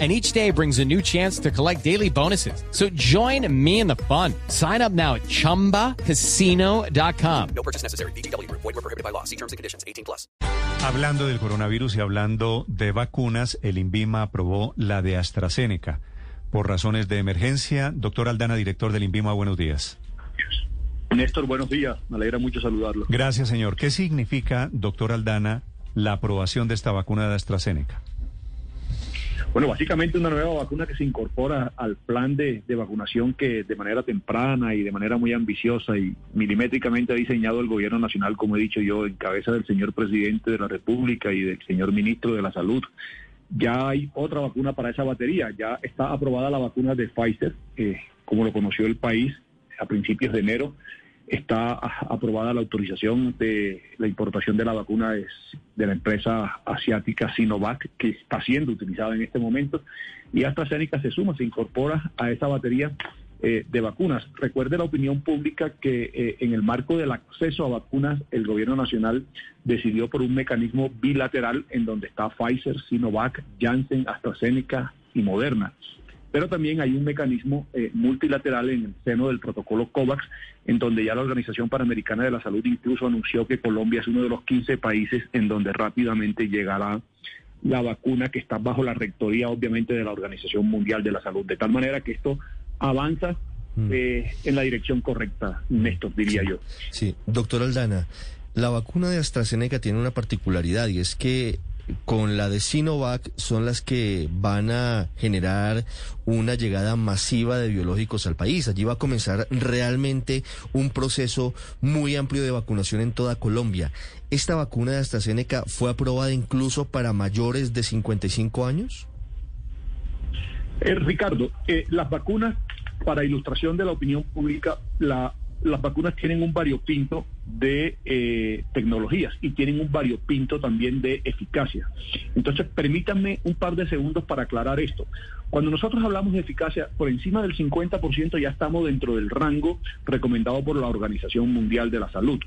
And each day brings a new chance to collect daily bonuses. So join me in the fun. Sign up now at ChumbaCasino.com. No purchase necessary. BGW. Void were prohibited by law. See terms and conditions. 18 plus. Hablando del coronavirus y hablando de vacunas, el INVIMA aprobó la de AstraZeneca. Por razones de emergencia, doctor Aldana, director del INVIMA, buenos días. Néstor, buenos días. Me alegra mucho saludarlo. Gracias, señor. ¿Qué significa, doctor Aldana, la aprobación de esta vacuna de AstraZeneca? Bueno, básicamente una nueva vacuna que se incorpora al plan de, de, vacunación que de manera temprana y de manera muy ambiciosa y milimétricamente ha diseñado el gobierno nacional, como he dicho yo, en cabeza del señor presidente de la República y del señor ministro de la Salud. Ya hay otra vacuna para esa batería, ya está aprobada la vacuna de Pfizer, eh, como lo conoció el país a principios de enero está aprobada la autorización de la importación de la vacuna de, la empresa asiática Sinovac, que está siendo utilizada en este momento, y AstraZeneca se suma, se incorpora a esa batería eh, de vacunas. Recuerde la opinión pública que eh, en el marco del acceso a vacunas, el gobierno nacional decidió por un mecanismo bilateral en donde está Pfizer, Sinovac, Janssen, AstraZeneca y Moderna pero también hay un mecanismo eh, multilateral en el seno del protocolo COVAX, en donde ya la Organización Panamericana de la Salud incluso anunció que Colombia es uno de los 15 países en donde rápidamente llegará la vacuna que está bajo la rectoría, obviamente, de la Organización Mundial de la Salud. De tal manera que esto avanza eh, en la dirección correcta, Néstor, diría sí, yo. Sí, doctor Aldana, la vacuna de AstraZeneca tiene una particularidad y es que con la de Sinovac son las que van a generar una llegada masiva de biológicos al país. Allí va a comenzar realmente un proceso muy amplio de vacunación en toda Colombia. ¿Esta vacuna de AstraZeneca fue aprobada incluso para mayores de 55 años? Eh, Ricardo, eh, las vacunas, para ilustración de la opinión pública, la las vacunas tienen un variopinto de eh, tecnologías y tienen un variopinto también de eficacia. Entonces, permítanme un par de segundos para aclarar esto. Cuando nosotros hablamos de eficacia, por encima del 50% ya estamos dentro del rango recomendado por la Organización Mundial de la Salud.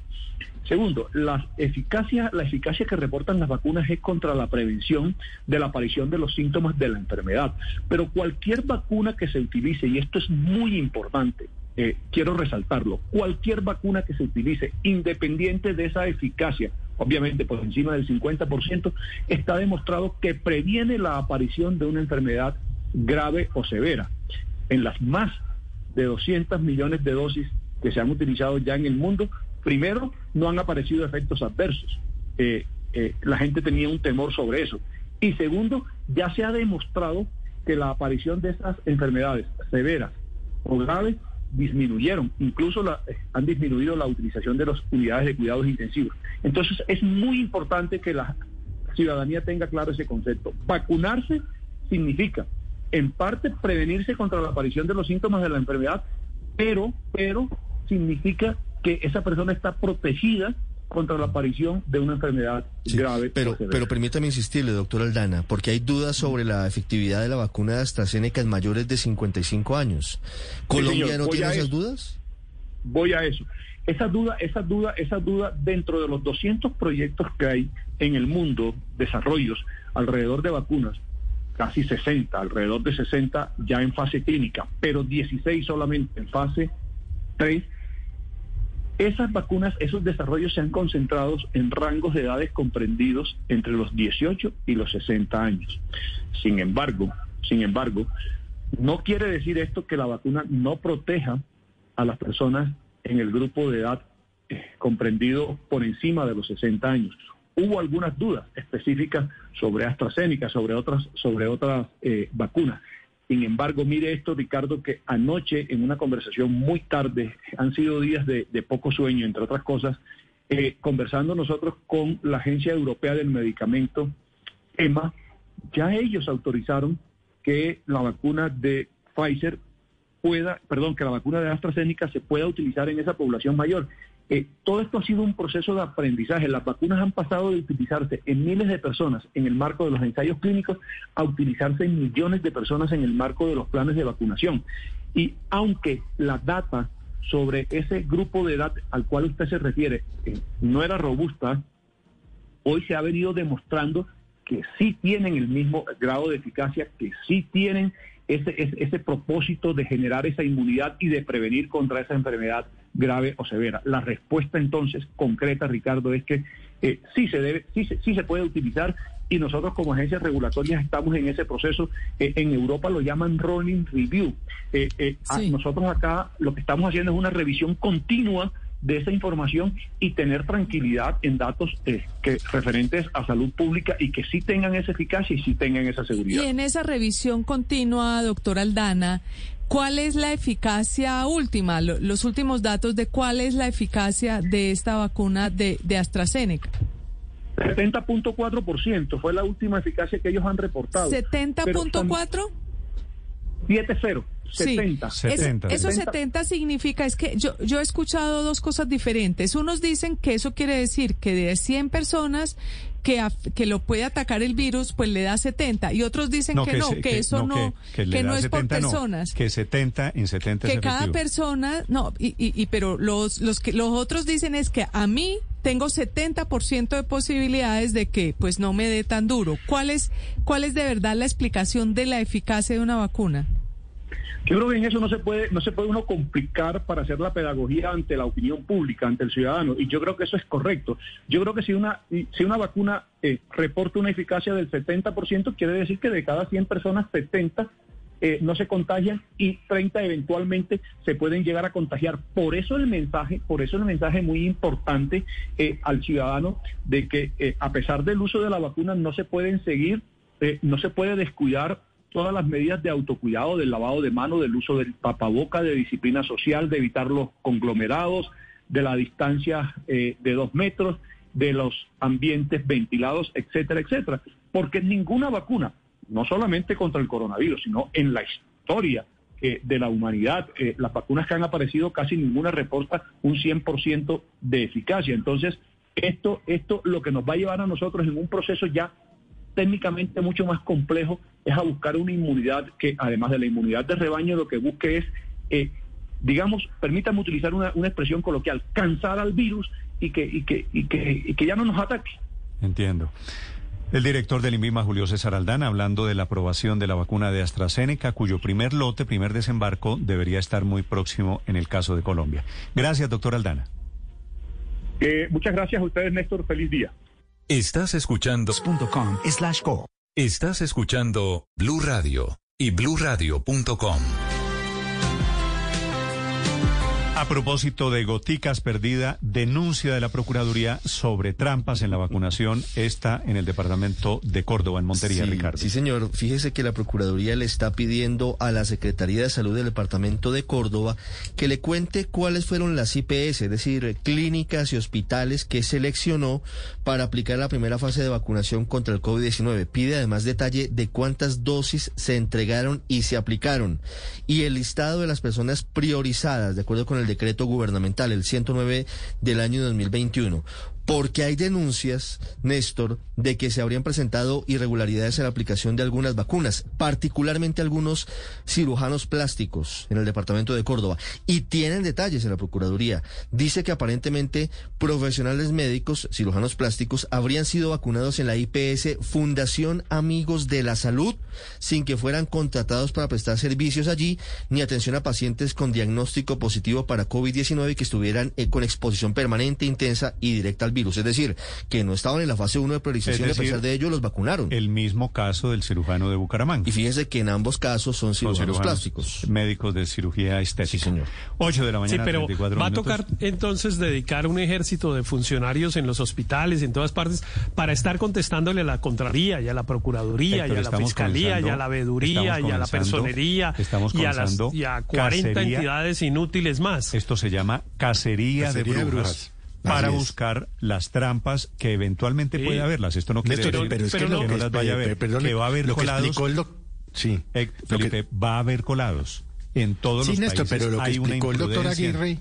Segundo, la eficacia, la eficacia que reportan las vacunas es contra la prevención de la aparición de los síntomas de la enfermedad. Pero cualquier vacuna que se utilice, y esto es muy importante, eh, quiero resaltarlo, cualquier vacuna que se utilice, independiente de esa eficacia, obviamente por encima del 50%, está demostrado que previene la aparición de una enfermedad grave o severa. En las más de 200 millones de dosis que se han utilizado ya en el mundo, primero, no han aparecido efectos adversos. Eh, eh, la gente tenía un temor sobre eso. Y segundo, ya se ha demostrado que la aparición de estas enfermedades severas o graves disminuyeron, incluso la, han disminuido la utilización de las unidades de cuidados intensivos. Entonces es muy importante que la ciudadanía tenga claro ese concepto. Vacunarse significa, en parte, prevenirse contra la aparición de los síntomas de la enfermedad, pero, pero significa que esa persona está protegida contra la aparición de una enfermedad sí, grave. Pero, pero permítame insistirle, doctor Aldana, porque hay dudas sobre la efectividad de la vacuna de AstraZeneca en mayores de 55 años. ¿Colombia sí, no tiene esas eso. dudas? Voy a eso. Esa duda, esa duda, esa duda dentro de los 200 proyectos que hay en el mundo, desarrollos alrededor de vacunas, casi 60, alrededor de 60 ya en fase clínica, pero 16 solamente en fase 3 esas vacunas, esos desarrollos se han concentrado en rangos de edades comprendidos entre los 18 y los 60 años. Sin embargo, sin embargo, no quiere decir esto que la vacuna no proteja a las personas en el grupo de edad eh, comprendido por encima de los 60 años. Hubo algunas dudas específicas sobre AstraZeneca, sobre otras, sobre otras eh, vacunas. Sin embargo, mire esto, Ricardo, que anoche en una conversación muy tarde, han sido días de, poco sueño, entre otras cosas, eh, conversando nosotros con la Agencia Europea del Medicamento, EMA, ya ellos autorizaron que la vacuna de Pfizer pueda, perdón, que la vacuna de AstraZeneca se pueda utilizar en esa población mayor. Eh, todo esto ha sido un proceso de aprendizaje. Las vacunas han pasado de utilizarse en miles de personas en el marco de los ensayos clínicos a utilizarse en millones de personas en el marco de los planes de vacunación. Y aunque la data sobre ese grupo de edad al cual usted se refiere eh, no era robusta, hoy se ha venido demostrando que sí tienen el mismo grado de eficacia, que sí tienen ese, ese, ese, propósito de generar esa inmunidad y de prevenir contra esa enfermedad grave o severa. La respuesta entonces concreta, Ricardo, es que eh, sí se debe, sí se, sí se puede utilizar y nosotros como agencias regulatorias estamos en ese proceso. Eh, en Europa lo llaman rolling review. Eh. Nosotros acá lo que estamos haciendo es una revisión continua de esa información y tener tranquilidad en datos eh, que referentes a salud pública y que sí tengan esa eficacia y sí tengan esa seguridad. Y en esa revisión continua, doctor Aldana, ¿cuál es la eficacia última, los últimos datos de cuál es la eficacia de esta vacuna de, de AstraZeneca? 70.4% fue la última eficacia que ellos han reportado. ¿70.4? 7-0. 70. Sí. 70. Es, eso 70 significa, es que yo, yo he escuchado dos cosas diferentes. Unos dicen que eso quiere decir que de 100 personas que, que lo puede atacar el virus, pues le da 70. Y otros dicen no, que, que, no, se, que, eso no, que, que no es 70, por personas. No, que 70 en 70 Que es cada persona, no, y, y, y, pero los, los, que, los otros dicen es que a mí tengo 70% de posibilidades de que pues no me dé tan duro. ¿Cuál es, ¿Cuál es de verdad la explicación de la eficacia de una vacuna? Yo creo que en eso no se puede, no se puede uno complicar para hacer la pedagogía ante la opinión pública, ante el ciudadano, y yo creo que eso es correcto. Yo creo que si una, si una vacuna eh, reporta una eficacia del 70%, quiere decir que de cada 100 personas, 70 eh, no se contagian y 30 eventualmente se pueden llegar a contagiar. Por eso el mensaje, por eso el mensaje muy importante eh, al ciudadano de que eh, a pesar del uso de la vacuna no se pueden seguir, eh, no se puede descuidar todas las medidas de autocuidado, del lavado de manos, del uso del tapaboca, de disciplina social, de evitar los conglomerados, de la distancia eh, de dos metros, de los ambientes ventilados, etcétera, etcétera. Porque ninguna vacuna, no solamente contra el coronavirus, sino en la historia eh, de la humanidad, eh, las vacunas que han aparecido casi ninguna reporta un 100% de eficacia. Entonces, esto, esto lo que nos va a llevar a nosotros en un proceso ya técnicamente mucho más complejo es a buscar una inmunidad que, además de la inmunidad de rebaño, lo que busque es, eh, digamos, permítame utilizar una, una, expresión coloquial, cansar al virus y que, y, que, y, que, y que ya no nos ataque. Entiendo. El director del INVIMA, Julio César Aldana, hablando de la aprobación de la vacuna de AstraZeneca, cuyo primer lote, primer desembarco, debería estar muy próximo en el caso de Colombia. Gracias, doctor Aldana. Eh, muchas gracias a ustedes, Néstor. Feliz día. Estás escuchando slash co. Estás escuchando Blue Radio y bluradio.com. A propósito de goticas perdida, denuncia de la Procuraduría sobre trampas en la vacunación, está en el departamento de Córdoba, en Montería, sí, Ricardo. Sí, señor. Fíjese que la Procuraduría le está pidiendo a la Secretaría de Salud del departamento de Córdoba que le cuente cuáles fueron las IPS, es decir, clínicas y hospitales que seleccionó para aplicar la primera fase de vacunación contra el COVID-19. Pide además detalle de cuántas dosis se entregaron y se aplicaron y el listado de las personas priorizadas, de acuerdo con el decreto gubernamental, el 109 del año 2021 porque hay denuncias, Néstor, de que se habrían presentado irregularidades en la aplicación de algunas vacunas, particularmente algunos cirujanos plásticos en el departamento de Córdoba. Y tienen detalles en la Procuraduría. Dice que aparentemente profesionales médicos, cirujanos plásticos, habrían sido vacunados en la IPS Fundación Amigos de la Salud sin que fueran contratados para prestar servicios allí, ni atención a pacientes con diagnóstico positivo para COVID-19 que estuvieran eh, con exposición permanente, intensa y directa al virus. Es decir, que no estaban en la fase 1 de priorización decir, y a pesar de ello los vacunaron. El mismo caso del cirujano de Bucaramanga. Y fíjese que en ambos casos son cirujanos, cirujanos plásticos. Médicos de cirugía estética. Sí, señor. 8 de la mañana. Sí, pero 34 va minutos. a tocar entonces dedicar un ejército de funcionarios en los hospitales, en todas partes, para estar contestándole a la Contraloría y a la Procuraduría Héctor, y a la Fiscalía y a la Veeduría y a la Personería estamos y, a las, comenzando y a 40 cacería. entidades inútiles más. Esto se llama cacería, Cacería de de brujas. Para Así es. buscar las trampas que eventualmente Sí. puede haberlas. Esto no quiere Néstor, decir pero es que pero lo no- que que, no las vaya a perdone, que va a haber lo que colados. el doc- sí, Eh, lo que- Felipe, va a haber colados. En todos sí, los Néstor, países pero lo que hay una explicó el doctor. Aguirre,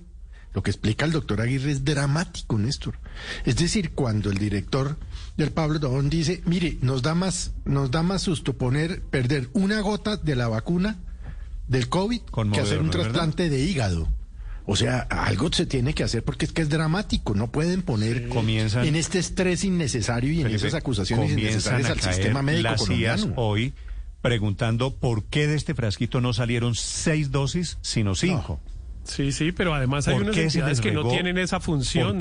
Lo que explica el doctor Aguirre es dramático, Néstor. Es decir, cuando el director del Pablo Dobón dice, mire, nos da más, nos da más susto poner, perder una gota de la vacuna del COVID que hacer un trasplante de hígado. O sea, algo se tiene que hacer porque es que es dramático. No pueden poner en este estrés innecesario y en esas acusaciones innecesarias al sistema médico las colombiano. hoy preguntando por qué de este frasquito no salieron seis dosis, sino cinco. Sí, sí, pero además hay unas entidades que no tienen esa función.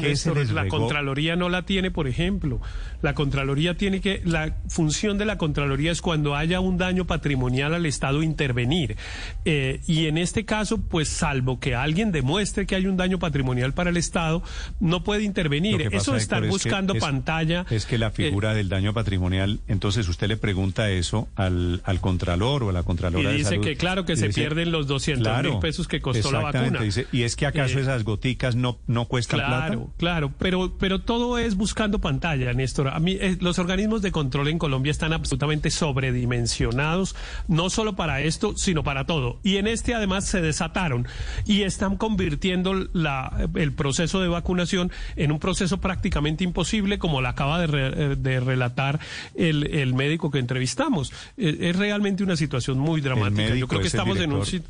la Contraloría no la tiene, por ejemplo. La Contraloría tiene que, la función de la Contraloría es cuando haya un daño patrimonial al Estado intervenir. Eh, y en este caso, pues salvo que alguien demuestre que hay un daño patrimonial para el Estado, no puede intervenir. Eso de estar buscando pantalla. Es que la figura eh, del daño patrimonial, entonces usted le pregunta eso al, al Contralor o a la Contralora y dice que claro que se pierden los 200 mil pesos que costó la vacuna y es que acaso Eh, esas goticas no, no cuestan plata. Claro, claro, pero, pero todo es buscando pantalla, Néstor. A mí, eh, los organismos de control en Colombia están absolutamente sobredimensionados, no solo para esto, sino para todo. Y en este además se desataron y están convirtiendo la, el proceso de vacunación en un proceso prácticamente imposible, como lo acaba de, re- eh, de relatar el, el médico que entrevistamos. Eh, es realmente una situación muy dramática. Yo creo que es estamos en un sitio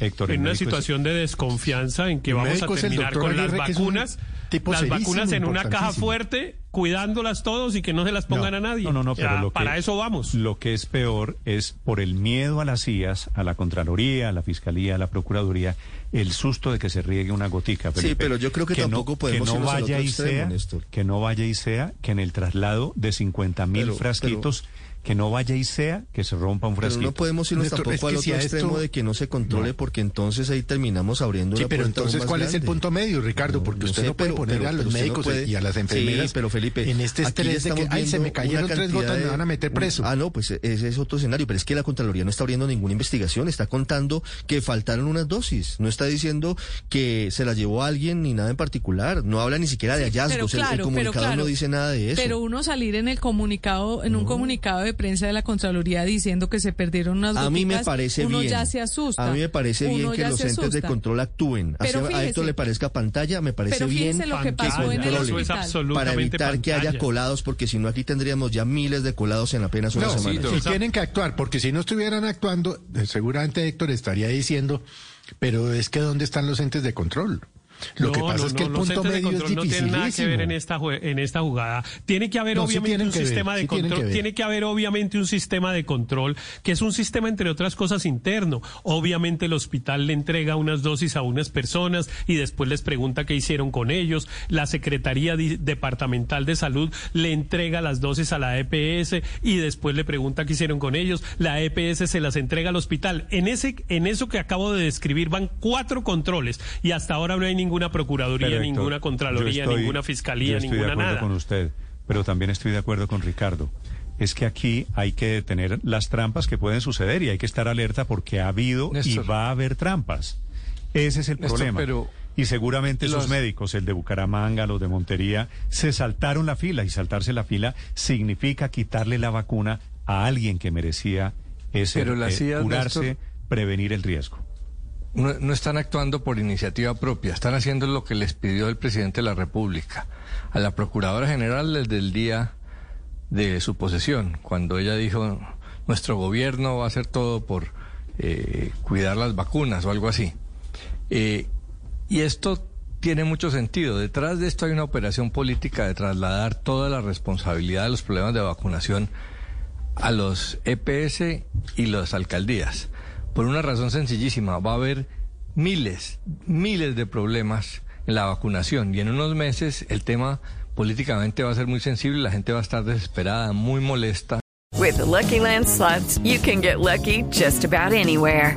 Héctor, en una es- situación de desconfianza en que El vamos a terminar con las Aguirre, vacunas, tipo las vacunas en una caja fuerte, cuidándolas todos y que no se las pongan No, a nadie. No, no, no, pero Ya, lo que- para eso vamos. Lo que es peor es por el miedo a las CIAs, a la Contraloría, a la Fiscalía, a la Procuraduría, el susto de que se riegue una gotica. Sí, pero yo creo que tampoco no, podemos que no vaya y extremo, sea, Néstor. que no vaya y sea que en el traslado de 50 mil Pero- frasquitos, que no vaya y sea que se rompa un Pero frasquito. no podemos irnos Néstor, tampoco es que al si otro esto- extremo de que no se controle, porque entonces ahí terminamos abriendo Sí, una pero entonces, más ¿cuál es el punto medio, Ricardo? Porque No usted sé, no puede pero- poner pero- a los pero no médicos puede- y a las enfermeras Sí, pero Felipe, en este estrés de que, ay, se me cayeron tres gotas, me de- van a meter un- preso. Ah, no, pues ese es otro escenario, pero es que la Contraloría no está abriendo ninguna investigación, está contando que faltaron unas dosis, no está diciendo que se las llevó alguien ni nada en particular, no habla ni siquiera de Sí, pero hallazgos, el- el, claro, pero comunicado claro. no dice nada de eso. Pero uno salir en el comunicado, en un comunicado de prensa de la Contraloría diciendo que se perdieron unas A mí me parece uno bien. ya se asusta. A mí me parece bien que los entes de control actúen. Pero Así a esto le parezca pantalla, me parece bien lo que pasó en el eso es hospital. absolutamente para evitar que haya colados, porque si no aquí tendríamos ya miles de colados en apenas una No, semana. y tienen que actuar, porque si no estuvieran actuando, eh, seguramente Héctor estaría diciendo, pero es que ¿dónde están los entes de control? Lo que No, pasa no, es que no, el los punto entes de medio es control no tienen nada que ver en esta en esta jugada. Tiene que haber sí obviamente un que ver, sistema de sí control, que tiene que haber obviamente un sistema de control que es un sistema entre otras cosas interno. Obviamente el hospital le entrega unas dosis a unas personas y después les pregunta qué hicieron con ellos. La Secretaría Departamental de Salud le entrega las dosis a la EPS y después le pregunta qué hicieron con ellos. La EPS se las entrega al hospital. En ese en eso que acabo de describir van cuatro controles y hasta ahora no hay ninguna procuraduría, ninguna contraloría, estoy- ninguna yo fiscalía, estoy ninguna de acuerdo nada. con usted, pero también estoy de acuerdo con Ricardo. Es que aquí hay que detener las trampas que pueden suceder y hay que estar alerta porque ha habido Néstor. y va a haber trampas. Ese es el Néstor, problema. pero y seguramente esos los- médicos, el de Bucaramanga, los de Montería, se saltaron la fila y saltarse la fila significa quitarle la vacuna a alguien que merecía ese Pero eh, curarse, Néstor- prevenir el riesgo. No, están actuando por iniciativa propia, están haciendo lo que les pidió el presidente de la República. A la Procuradora General desde el día de su posesión, cuando ella dijo, nuestro gobierno va a hacer todo por eh, cuidar las vacunas o algo así. Eh, y esto tiene mucho sentido. Detrás de esto hay una operación política de trasladar toda la responsabilidad de los problemas de vacunación a los EPS y las alcaldías. Por una razón sencillísima, va a haber miles, miles de problemas en la vacunación y en unos meses el tema políticamente va a ser muy sensible, la gente va a estar desesperada, muy molesta. With the Lucky Land you can get lucky just about anywhere.